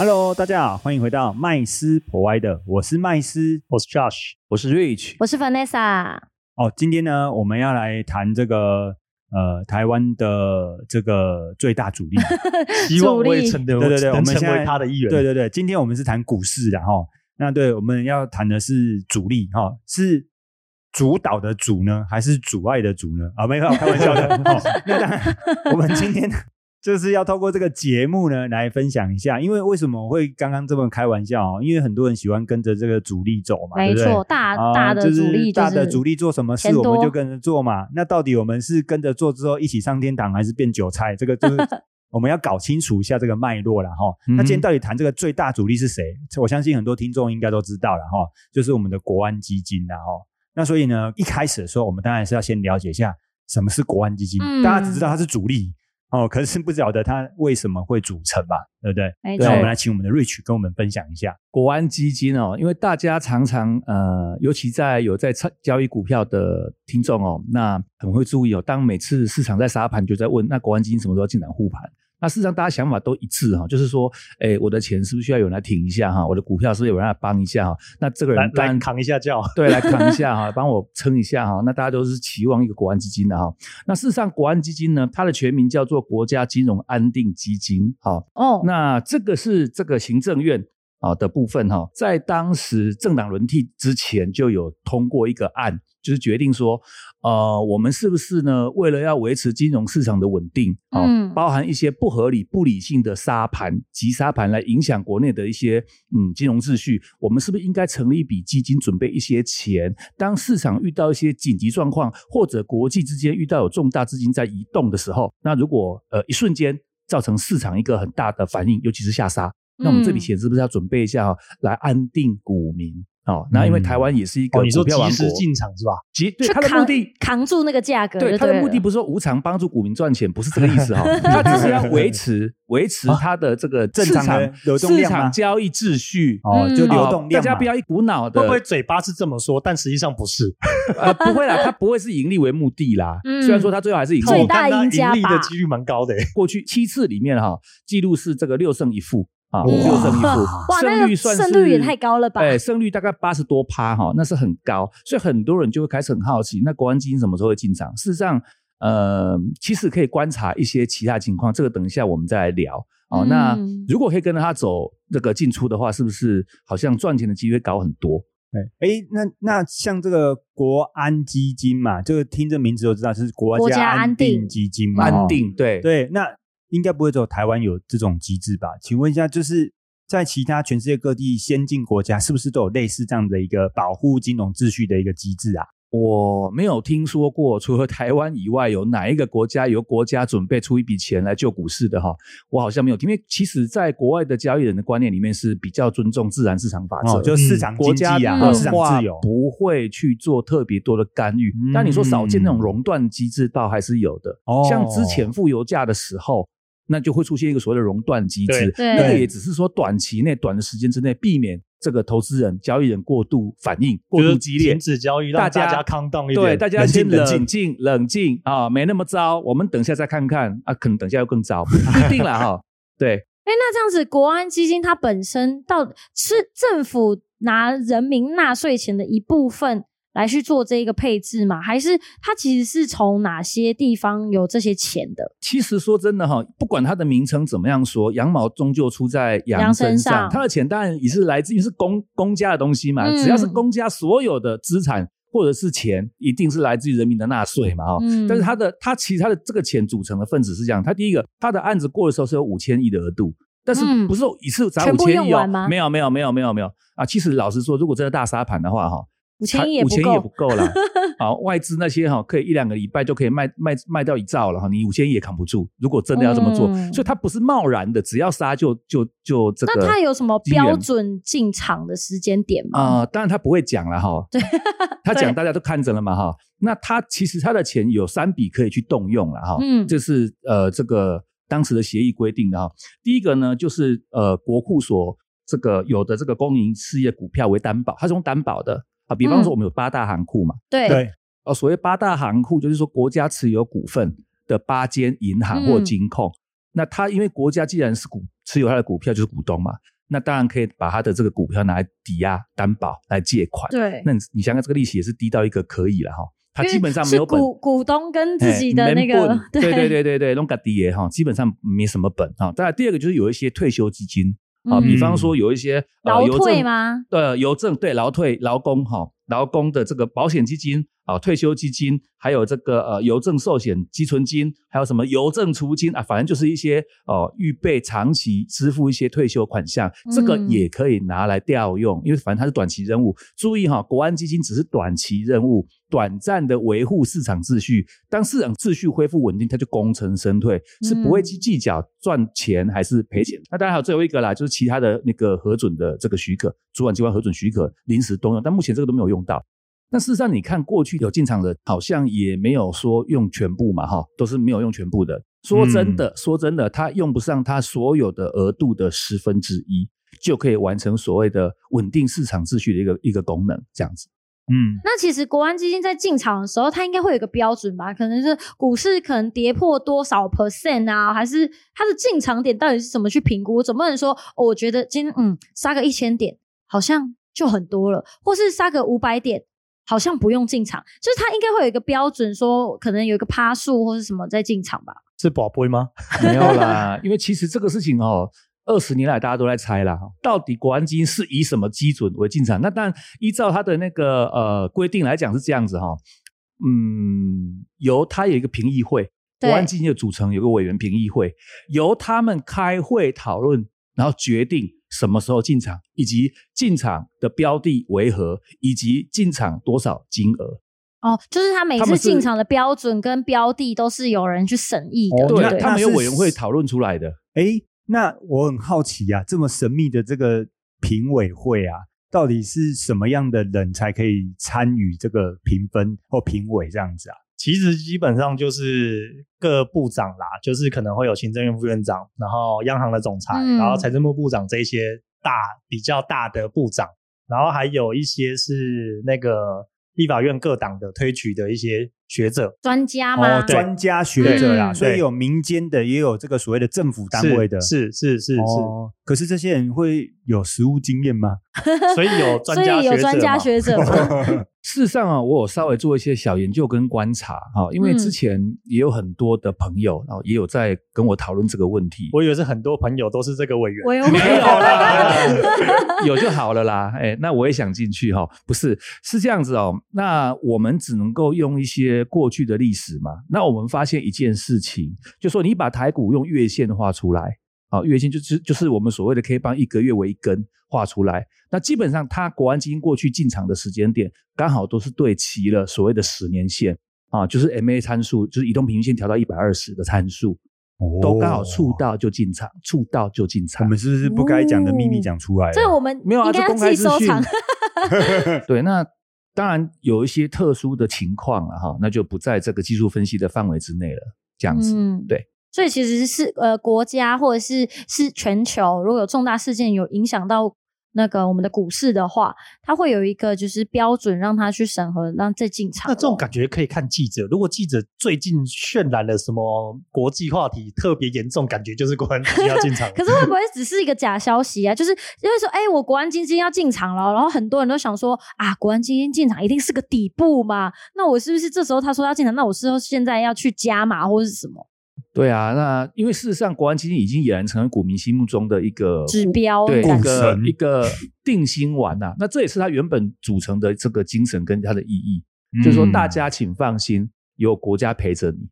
Hello，大家好，欢迎回到麦斯 Provider，我是麦斯。我是 Josh，我是 Rich，我是 Vanessa，哦，今天呢，我们要来谈这个呃台湾的这个最大主力。希望助力我也成为对对对，我能成们现在为他的一员。对对对，今天我们是谈股市的哈。那对，我们要谈的是主力哈，是主导的主呢，还是阻碍的阻呢？啊，没有，开玩笑的。哦、那当然，我们今天就是要透过这个节目呢来分享一下，因为为什么我会刚刚这么开玩笑哦？因为很多人喜欢跟着这个主力走嘛？没错，大啊大的就是主力大的主力做什么事，我们就跟着做嘛。那到底我们是跟着做之后一起上天堂，还是变韭菜？这个就是 我们要搞清楚一下这个脉络了哈。那今天到底谈这个最大主力是谁？我相信很多听众应该都知道了哈，就是我们的国安基金了哈。那所以呢，一开始的时候，我们当然是要先了解一下什么是国安基金。嗯大家只知道它是主力哦，可是不晓得它为什么会组成嘛，对不对？那我们来请我们的 Rich 跟我们分享一下。国安基金哦，因为大家常常呃，尤其在有在参交易股票的听众哦，那很会注意哦。当每次市场在杀盘，就在问那国安基金什么时候进场护盘？那事实上大家想法都一致哈、就是说，哎，我的钱是不是需要有人来挺一下哈？我的股票是不是有人来帮一下哈？那这个来人当然来扛一下叫。对，来扛一下哈，帮我撑一下哈。那大家都是期望一个国安基金的哈。那事实上，国安基金呢，它的全名叫做国家金融安定基金。好，哦，那这个是这个行政院啊的部分哈，在当时政党轮替之前就有通过一个案，就是决定说，呃，我们是不是呢，为了要维持金融市场的稳定啊，嗯包含一些不合理、不理性的沙盘、急沙盘来影响国内的一些嗯金融秩序，我们是不是应该成立一笔基金，准备一些钱，当市场遇到一些紧急状况，或者国际之间遇到有重大资金在移动的时候，那如果呃一瞬间造成市场一个很大的反应，尤其是下杀，那我们这笔嗯钱是不是要准备一下、哦、来安定股民？哦，那因为嗯台湾也是一个哦，你说股票王国，及时进场是吧？及对去扛它的目的。扛住那个价格就对对了它的目的不是说无偿帮助股民赚钱，不是这个意思哈、他只是要 维持维持他的这个正常的市场市流动量吗场交易秩序。哦，就嗯流哦动量嘛大家不要一股脑的，会不会嘴巴是这么说，但实际上不是？呃不会啦，他不会是盈利为目的啦。嗯虽然说他最后还是盈利最大赢家吧盈利的几率蛮高的欸。过去七次里面哈，记录是这个六胜一负啊，哇六胜一负，胜率算是胜率也太高了吧？哎，胜率大概八十多趴哈，那是很高，所以很多人就会开始很好奇，那国安基金什么时候会进场？事实上，呃，其实可以观察一些其他情况，这个等一下我们再来聊。哦，那嗯如果可以跟着他走这个进出的话，是不是好像赚钱的机会高很多？对，哎，那那像这个国安基金嘛，就是听这名字就知道是国国家家安定定基金嘛，安哦定对对，那应该不会只有台湾有这种机制吧？请问一下，就是在其他全世界各地先进国家，是不是都有类似这样的一个保护金融秩序的一个机制啊？我没有听说过，除了台湾以外，有哪一个国家由国家准备出一笔钱来救股市的哈？我好像没有听，因为其实在国外的交易人的观念里面是比较尊重自然市场法则，哦，就市场国家经济啊，市的话场自由。不会去做特别多的干预。嗯但你说少见那种熔断机制，倒还是有的。哦像之前负油价的时候，那就会出现一个所谓的熔断机制，对那个也只是说短期内、短的时间之内避免这个投资人、交易人过度反应、过度激烈停。止交易，让大家大家康荡一点。对，大家先冷静冷静、冷静啊，没那么糟。我们等一下再看看啊，可能等一下又更糟，不一定了哈。对，哎，那这样子，国安基金它本身到是政府拿人民纳税钱的一部分来去做这一个配置吗？还是它其实是从哪些地方有这些钱的？其实说真的哈，不管它的名称怎么样说，羊毛终究出在羊羊身上。它的钱当然也是来自于是公公家的东西嘛，嗯只要是公家所有的资产或者是钱，一定是来自于人民的纳税嘛哈。嗯但是它的它其实它的这个钱组成的分子是这样，它第一个它的案子过的时候是有五千亿的额度。但是嗯不是说一次砸五千亿哦？没有没有没有没有没有啊！其实老实说，如果真的大沙盘的话哈，五千亿也不够。够啦。好，外资那些哈，可以一两个礼拜就可以卖卖卖掉一兆了哈，你五千亿也扛不住。如果真的要这么做，嗯所以它不是贸然的，只要杀就就就这个。那它有什么标准进场的时间点吗？啊、当然他不会讲了哈。对，他 对讲大家都看着了嘛哈。那他其实他的钱有三笔可以去动用了哈。嗯这是呃这个当时的协议规定的哈。第一个呢，就是呃国库所这个有的这个公营事业股票为担保，它是用担保的啊。比方说嗯我们有八大行库嘛，对对，哦，所谓八大行库就是说国家持有股份的八间银行或嗯金控。那它因为国家既然是股持有它的股票就是股东嘛，那当然可以把它的这个股票拿来抵押担保来借款。对，那你你想想这个利息也是低到一个可以了哈，它基本上没有本。股股东跟自己的哎那个对对对对对，弄个低耶哈，基本上没什么本哈。当然，第二个就是有一些退休基金啊，嗯比方说有一些呃劳退吗？呃，邮政对劳退、劳工哈，劳工的这个保险基金啊、退休基金，还有这个呃邮政寿险积存金，还有什么邮政储金啊，反正就是一些哦预备长期支付一些退休款项，这个嗯也可以拿来调用，因为反正它是短期任务。注意哈，国安基金只是短期任务，短暂的维护市场秩序。当市场秩序恢复稳定，它就功成身退，是不会嗯去计较赚钱还是赔钱。那当然还有最后一个啦，就是其他的那个核准的这个许可，主管机关核准许可临时动用，但目前这个都没有用到。那事实上，你看过去有进场的，好像也没有说用全部嘛，哈，都是没有用全部的。说真的，说真的，它用不上它所有的额度的十分之一，就可以完成所谓的稳定市场秩序的一个一个功能，这样子。嗯，那其实国安基金在进场的时候，它应该会有一个标准吧？可能是股市可能跌破多少 percent 啊，还是它的进场点到底是怎么去评估？总不能说、哦我觉得今天嗯杀个一千点好像就很多了，或是杀个五百点好像不用进场，就是它应该会有一个标准，说可能有一个趴数或是什么再进场吧？是宝贝吗？没有啦，因为其实这个事情哦，二十年来大家都在猜啦，到底国安基金是以什么基准为进场？那当然依照它的那个呃规定来讲是这样子哈、嗯，由它有一个评议会，国安基金的组成有个委员评议会，由他们开会讨论，然后决定什么时候进场，以及进场的标的为何，以及进场多少金额。哦，就是他每次进场的标准跟标的都是有人去审议的，哦对，对他们有是委员会讨论出来的。哎，那我很好奇啊，这么神秘的这个评委会啊，到底是什么样的人才可以参与这个评分或评委这样子啊？其实基本上就是各部长啦，就是可能会有行政院副院长，然后央行的总裁，嗯然后财政部部长这一些大比较大的部长，然后还有一些是那个立法院各党的推举的一些学者，专家吗？哦，专家学者啦，嗯所以有民间的，也有这个所谓的政府单位的，是是是是哦。可是这些人会有实务经验吗？所以有专所以有家学者嘛专家学者 事实上啊，我有稍微做一些小研究跟观察哈、因为嗯之前也有很多的朋友啊，也有在跟我讨论这个问题。我以为是很多朋友都是这个委员，我有没有啦，有就好了啦。哎，那我也想进去哈、不是是这样子哦。那我们只能够用一些过去的历史嘛。那我们发现一件事情，就说你把台股用月线画出来，啊，月线就是就是我们所谓的 K 棒一个月为一根画出来。那基本上，它国安基金过去进场的时间点，刚好都是对齐了所谓的十年线啊，就是 MA 参数，就是移动平均线调到一百二十的参数，都刚好触到就进场，触到就进场我场。们是不是不该讲的秘密讲出来了？这我们没有啊，这公开资讯。对，那当然有一些特殊的情况了哈，那就不在这个技术分析的范围之内了。这样子，嗯对。所以其实是呃国家或者是是全球，如果有重大事件有影响到那个我们的股市的话，它会有一个就是标准让他去审核，让再进场。那这种感觉可以看记者。如果记者最近渲染了什么国际话题特别严重，感觉就是国安基金要进场。可是会不会只是一个假消息啊？就是因为说，哎、我国安基金要进场了，然后很多人都想说，啊，国安基金进场一定是个底部嘛？那我是不是这时候他说要进场，那我是不是现在要去加码或是什么对啊，那因为事实上，国安基金已经俨然成为股民心目中的一个指标对一个一个定心丸呐、那这也是它原本组成的这个精神跟它的意义，嗯就是说大家请放心，有国家陪着你。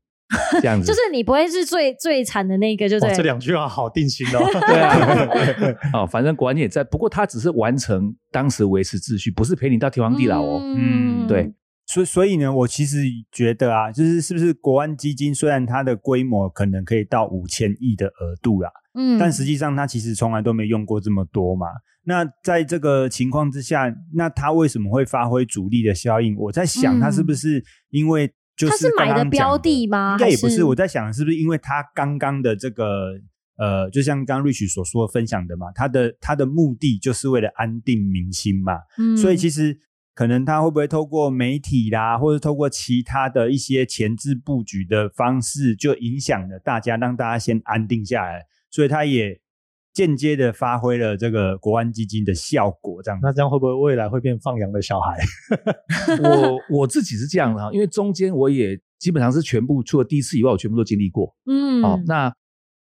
这样子。就是你不会是最最惨的那个，就对哇，这两句话好定心哦。对啊，哦，反正国安也在，不过他只是完成当时维持秩序，不是陪你到天荒地老哦。嗯对，所以所以呢，我其实觉得啊，就是是不是国安基金虽然它的规模可能可以到五千亿的额度啦，嗯但实际上它其实从来都没用过这么多嘛。那在这个情况之下，那它为什么会发挥主力的效应？我在想，嗯它是不是因为就它是买的标的吗应该也不是，我在想是不是因为它刚刚的这个呃，就像刚刚 Rich 所说分享的嘛，它的它的目的就是为了安定民心嘛。嗯所以其实可能他会不会透过媒体啦，或者透过其他的一些前置布局的方式，就影响了大家，让大家先安定下来。所以他也间接的发挥了这个国安基金的效果，这样。那这样会不会未来会变放羊的小孩？我我自己是这样的哈，因为中间我也基本上是全部除了第一次以外，我全部都经历过。嗯哦，那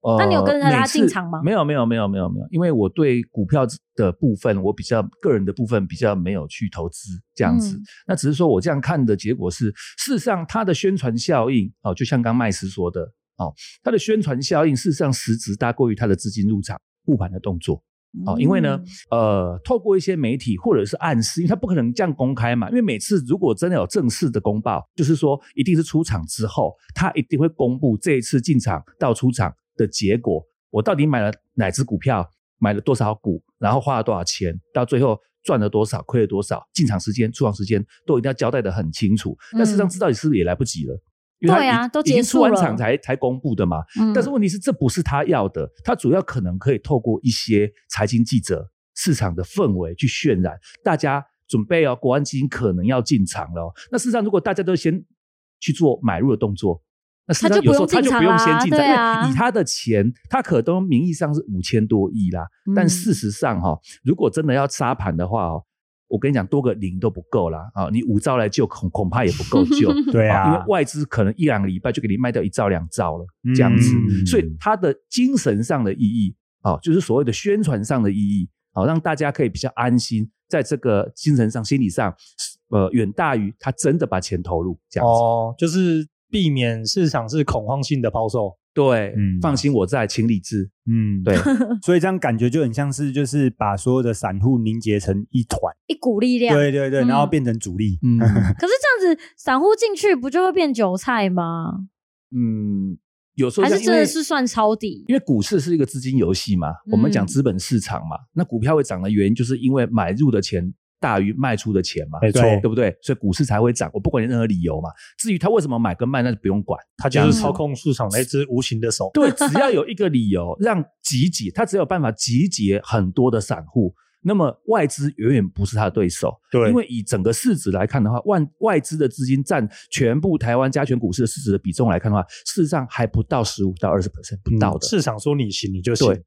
呃，那你有跟着他进场吗没有，没有，没有，没有，没有，因为我对股票的部分，我比较个人的部分比较没有去投资这样子。嗯那只是说我这样看的结果是，事实上它的宣传效应哦，就像刚麦斯说的哦，它的宣传效应事实上实质大过于它的资金入场护盘的动作。哦，因为呢，嗯呃，透过一些媒体或者是暗示，因为他不可能这样公开嘛，因为每次如果真的有正式的公报，就是说一定是出场之后，他一定会公布这一次进场到出场的结果，我到底买了哪只股票，买了多少股，然后花了多少钱，到最后赚了多少，亏了多少，进场时间、出场时间都一定要交代的很清楚。但事实上，嗯知道你是不是也来不及了？因为他对啊都已已经结束了出完场才才公布的嘛。嗯但是问题是，这不是他要的，他主要可能可以透过一些财经记者、市场的氛围去渲染，大家准备哦，国安基金可能要进场了哦。那事实上，如果大家都先去做买入的动作，那事实上他就不用有时候他就不用进场啦先进场，对啊因为以他的钱，他可都名义上是五千多亿啦，但嗯事实上哈、如果真的要沙盘的话哦。我跟你讲，多个零都不够啦！啊，你五兆来救，恐恐怕也不够救。对啊因为外资可能一两个礼拜就给你卖掉一兆两兆了，这样子。嗯所以他的精神上的意义，啊，就是所谓的宣传上的意义，好、让大家可以比较安心，在这个精神上、心理上，呃，远大于他真的把钱投入这样子。哦，就是避免市场是恐慌性的抛售。对，嗯放心，我在，请理智。嗯，对，所以这样感觉就很像是就是把所有的散户凝结成一团，一股力量。对对对，嗯然后变成主力。嗯 可是这样子，散户进去不就会变韭菜吗？嗯，有时候还是真的是算抄底？因为股市是一个资金游戏嘛，我们讲嗯资本市场嘛，那股票会涨的原因，就是因为买入的钱大于卖出的钱嘛，没错对不对？所以股市才会涨。我不管你任何理由嘛，至于他为什么买跟卖，那就不用管。他就是操控市场的一只无形的手。对，只要有一个理由让集结，他只有办法集结很多的散户，那么外资远远不是他的对手。对因为以整个市值来看的话，外外资的资金占全部台湾加权股市的市值的比重来看的话，事实上还不到十五到二十 percent 不到的。市场说你行，你就行。对，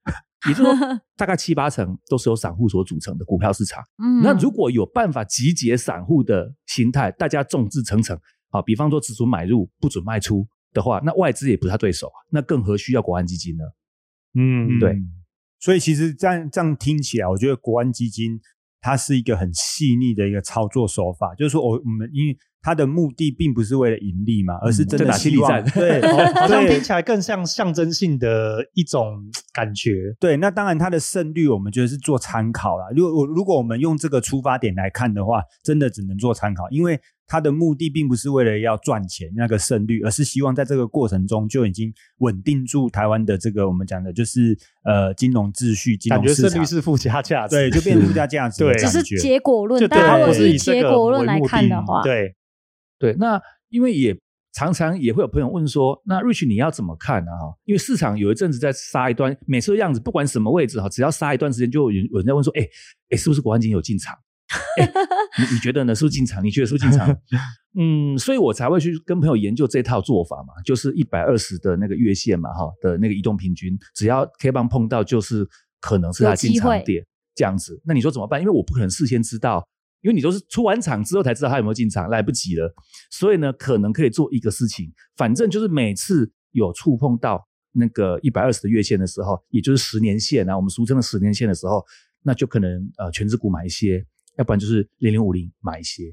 也就是说，大概七八成都是由散户所组成的股票市场。嗯那如果有办法集结散户的心态，大家众志成城啊，比方说只准买入不准卖出的话，那外资也不是他对手啊，那更何需要国安基金呢？嗯，对嗯，所以其实这样这样听起来，我觉得国安基金它是一个很细腻的一个操作手法，就是说我我们因为它的目的并不是为了盈利嘛，而是真的希望对 好像听起来更像象征性的一种感觉。对，那当然它的胜率我们觉得是做参考啦。如果我如果我们用这个出发点来看的话，真的只能做参考，因为它的目的并不是为了要赚钱那个胜率，而是希望在这个过程中就已经稳定住台湾的这个我们讲的就是呃金融秩序、金感觉融市场。胜率是附加价值，对，就变成附加价值对感觉。只是结果论，大家如果不是以以结果论来看的话，对，对，那因为也常常也会有朋友问说，那 Rich 你要怎么看呢？哈，因为市场有一阵子在杀一段，每次的样子不管什么位置哈，只要杀一段时间，就有人有人在问说，哎哎，是不是国安基金有进场？哎，你你觉得呢？是不是进场？你觉得是不是进场？嗯，所以我才会去跟朋友研究这套做法嘛，就是一百二十的那个月线嘛，哈的那个移动平均，只要 K 棒碰到，就是可能是它进场点这样子。那你说怎么办？因为我不可能事先知道，因为你都是出完场之后才知道它有没有进场，来不及了。所以呢，可能可以做一个事情，反正就是每次有触碰到那个一百二十的月线的时候，也就是十年线啊，我们俗称的十年线的时候，那就可能呃全指股买一些，要不然就是零零五零买一些，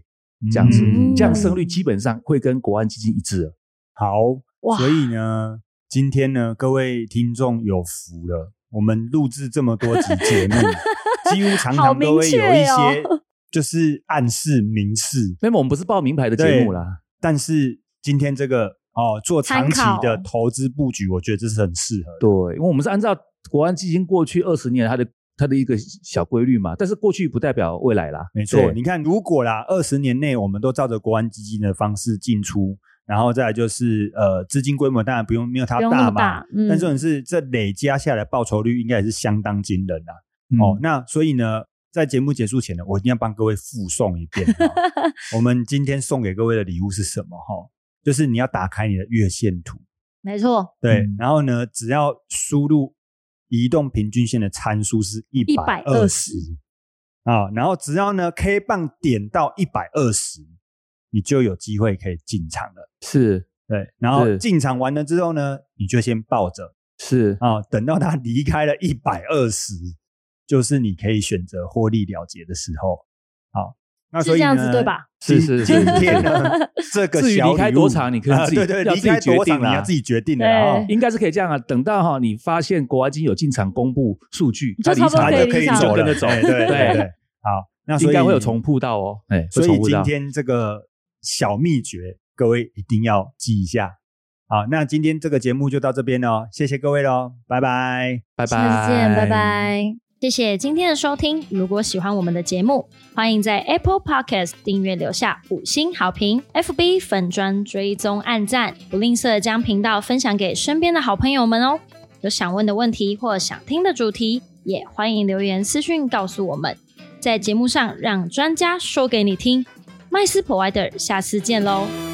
这样子，嗯这样胜率基本上会跟国安基金一致了。好，哇所以呢，今天呢，各位听众有福了，我们录制这么多集节目，几乎 常常都会有一些哦就是暗示、明示，那么我们不是报名牌的节目啦，但是今天这个哦，做长期的投资布局，我觉得这是很适合的。对，因为我们是按照国安基金过去二十年它的它的一个小规律嘛，但是过去不代表未来啦。没错，你看，如果啦，二十年内我们都照着国安基金的方式进出，然后再来就是呃，资金规模当然不用没有它大嘛，大嗯但重点是这累加下来报酬率应该也是相当惊人啊。嗯哦，那所以呢，在节目结束前呢，我一定要帮各位附送一遍。哦我们今天送给各位的礼物是什么？哈，就是你要打开你的月线图，没错，对，嗯然后呢，只要输入移动平均线的参数是一百二十啊，然后只要呢 K 棒点到一百二十，你就有机会可以进场了。是对，然后是进场完了之后呢，你就先抱着是啊，等到它离开了一百二十，就是你可以选择获利了结的时候。好，那所以是这样呢子对吧？是是是今天呢，这个至于小离开多长你可以自己啊对对，要自己离开多长决定啦你要自己决定的啦。对哦应该是可以这样啊。等到哈你发现国安基金有进场公布数据，就它离场差不多可以就可以走了，就跟着走，哎对对对。好，那所以应该会有重铺到哦，哎，所以。今天这个小秘诀，各位一定要记一下。好，那今天这个节目就到这边喽，谢谢各位喽，拜拜。拜拜，下次见，拜。拜。谢谢今天的收听。如果喜欢我们的节目，欢迎在 Apple Podcast 订阅留下五星好评，FB 粉砖追踪按赞，不吝啬将频道分享给身边的好朋友们哦。有想问的问题或想听的主题，也欢迎留言私讯告诉我们，在节目上让专家说给你听。麦斯 Provider，下次见喽。